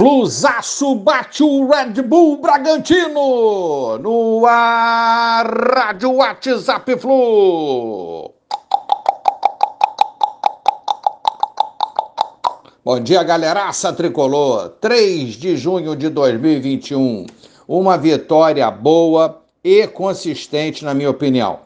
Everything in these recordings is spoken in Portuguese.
Flusaço bate o Red Bull Bragantino no ar, Rádio WhatsApp Flu. Bom dia, galeraça tricolor. 3 de junho de 2021. Uma vitória boa e consistente, na minha opinião.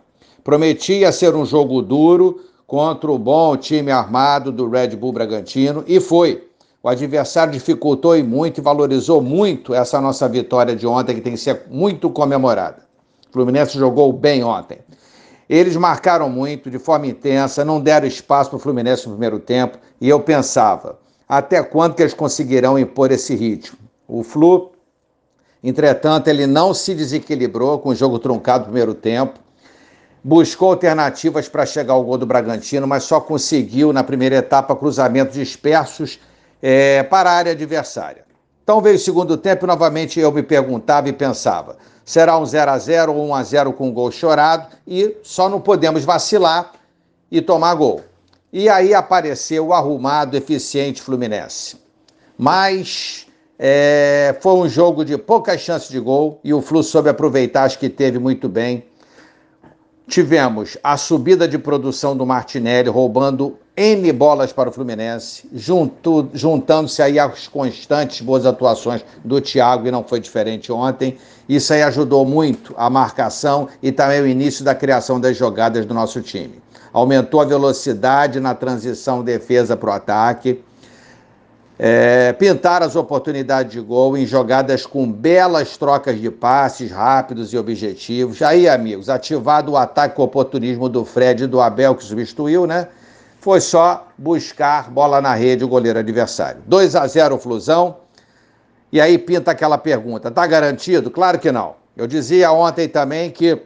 Prometia ser um jogo duro contra o bom time armado do Red Bull Bragantino e foi. O adversário dificultou e muito e valorizou muito essa nossa vitória de ontem, que tem que ser muito comemorada. O Fluminense jogou bem ontem. Eles marcaram muito, de forma intensa, não deram espaço para o Fluminense no primeiro tempo, e eu pensava, até quando que eles conseguirão impor esse ritmo? O Flu, entretanto, ele não se desequilibrou com o jogo truncado no primeiro tempo, buscou alternativas para chegar ao gol do Bragantino, mas só conseguiu, na primeira etapa, cruzamentos dispersos é, para a área adversária. Então veio o segundo tempo e novamente eu me perguntava e pensava: será um 0 a 0 ou 1 a 0 com um gol chorado e só não podemos vacilar e tomar gol. E aí apareceu o arrumado, eficiente Fluminense. Mas é, foi um jogo de poucas chances de gol e o Flu soube aproveitar, acho que teve muito bem. Tivemos a subida de produção do Martinelli, roubando N bolas para o Fluminense, juntando-se aí às constantes boas atuações do Thiago, e não foi diferente ontem. Isso aí ajudou muito a marcação e também o início da criação das jogadas do nosso time. Aumentou a velocidade na transição defesa para o ataque é, pintar as oportunidades de gol em jogadas com belas trocas de passes rápidos e objetivos. Aí, amigos, ativado o ataque com oportunismo do Fred e do Abel, que substituiu, né? Foi só buscar bola na rede o goleiro adversário. 2 a 0 Flusão. E aí pinta aquela pergunta: tá garantido? Claro que não. Eu dizia ontem também que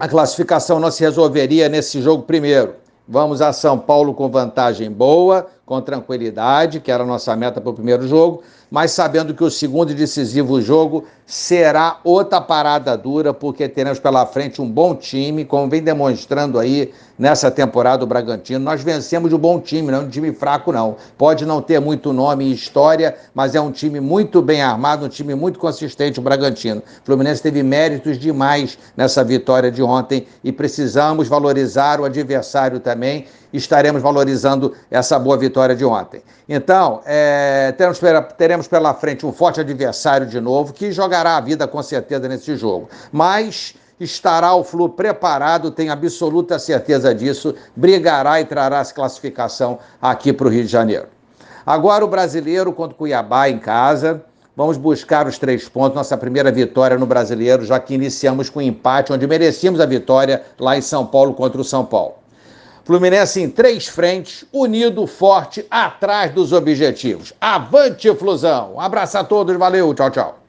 a classificação não se resolveria nesse jogo primeiro. Vamos a São Paulo com vantagem boa, com tranquilidade, que era a nossa meta para o primeiro jogo, mas sabendo que o segundo e decisivo jogo será outra parada dura, porque teremos pela frente um bom time, como vem demonstrando aí nessa temporada o Bragantino. Nós vencemos de um bom time, não é um time fraco, não. Pode não ter muito nome e história, mas é um time muito bem armado, um time muito consistente, o Bragantino. O Fluminense teve méritos demais nessa vitória de ontem e precisamos valorizar o adversário também estaremos valorizando essa boa vitória de ontem. Então, é, teremos, teremos pela frente um forte adversário de novo, que jogará a vida com certeza nesse jogo. Mas estará o Flu preparado, tenho absoluta certeza disso, brigará e trará essa classificação aqui para o Rio de Janeiro. Agora o brasileiro contra o Cuiabá em casa. Vamos buscar os três pontos, nossa primeira vitória no brasileiro, já que iniciamos com um empate, onde merecíamos a vitória lá em São Paulo contra o São Paulo. Fluminense em três frentes, unido, forte, atrás dos objetivos. Avante, Flusão! Abraço a todos, valeu, tchau, tchau.